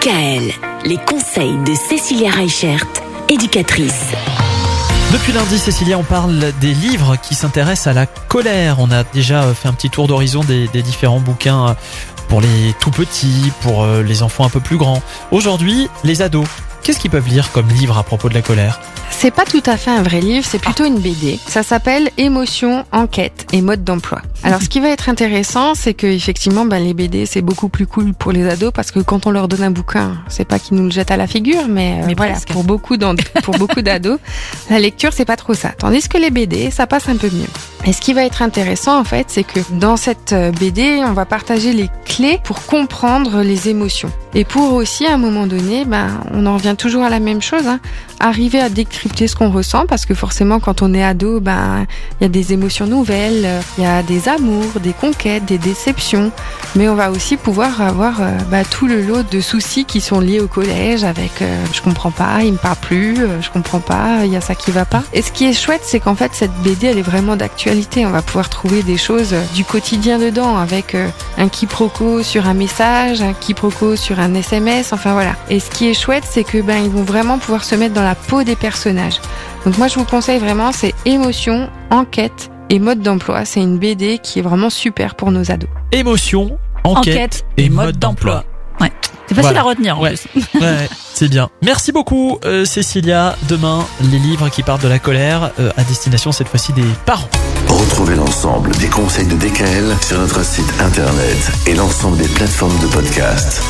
DKL, les conseils de Cécilia Reichert, éducatrice. Depuis lundi, Cécilia, on parle des livres qui s'intéressent à la colère. On a déjà fait un petit tour d'horizon des, des différents bouquins pour les tout petits, pour euh, les enfants un peu plus grands. Aujourd'hui, les ados. Qu'est-ce qu'ils peuvent lire comme livre à propos de la colère? C'est pas tout à fait un vrai livre, c'est plutôt une BD. Ça s'appelle Émotion, enquête et mode d'emploi. Alors, ce qui va être intéressant, c'est que effectivement, ben, les BD c'est beaucoup plus cool pour les ados parce que quand on leur donne un bouquin, c'est pas qu'ils nous le jettent à la figure, mais, euh, Mais voilà, presque. pour beaucoup d'en- pour beaucoup d'ados, la lecture c'est pas trop ça. Tandis que les BD, ça passe un peu mieux. Et ce qui va être intéressant en fait, c'est que dans cette euh, BD, on va partager les clés pour comprendre les émotions. Et pour aussi, à un moment donné, ben, on en revient toujours à la même chose, hein, arriver à décrypter ce qu'on ressent, parce que forcément, quand on est ado, ben, il y a des émotions nouvelles, euh, il y a des amours, des conquêtes, des déceptions, mais on va aussi pouvoir avoir euh, bah, tout le lot de soucis qui sont liés au collège, avec euh, je comprends pas, il me parle plus, euh, je comprends pas, il y a ça qui va pas. Et ce qui est chouette, c'est qu'en fait, cette BD, elle est vraiment d'actualité. On va pouvoir trouver des choses du quotidien dedans, avec un quiproquo sur un message, un quiproquo sur un SMS, enfin voilà. Et ce qui est chouette, c'est que ben ils vont vraiment pouvoir se mettre dans la peau des personnages. Donc moi je vous conseille vraiment, c'est émotion, enquête et mode d'emploi. C'est une BD qui est vraiment super pour nos ados. Émotion, enquête, et mode d'emploi. Ouais. C'est facile Voilà. à retenir en Ouais. plus. Ouais, c'est bien. Merci beaucoup, euh, Cécilia. Demain, les livres qui partent de la colère euh, à destination cette fois-ci des parents. Retrouvez l'ensemble des conseils de DKL sur notre site internet et l'ensemble des plateformes de podcast.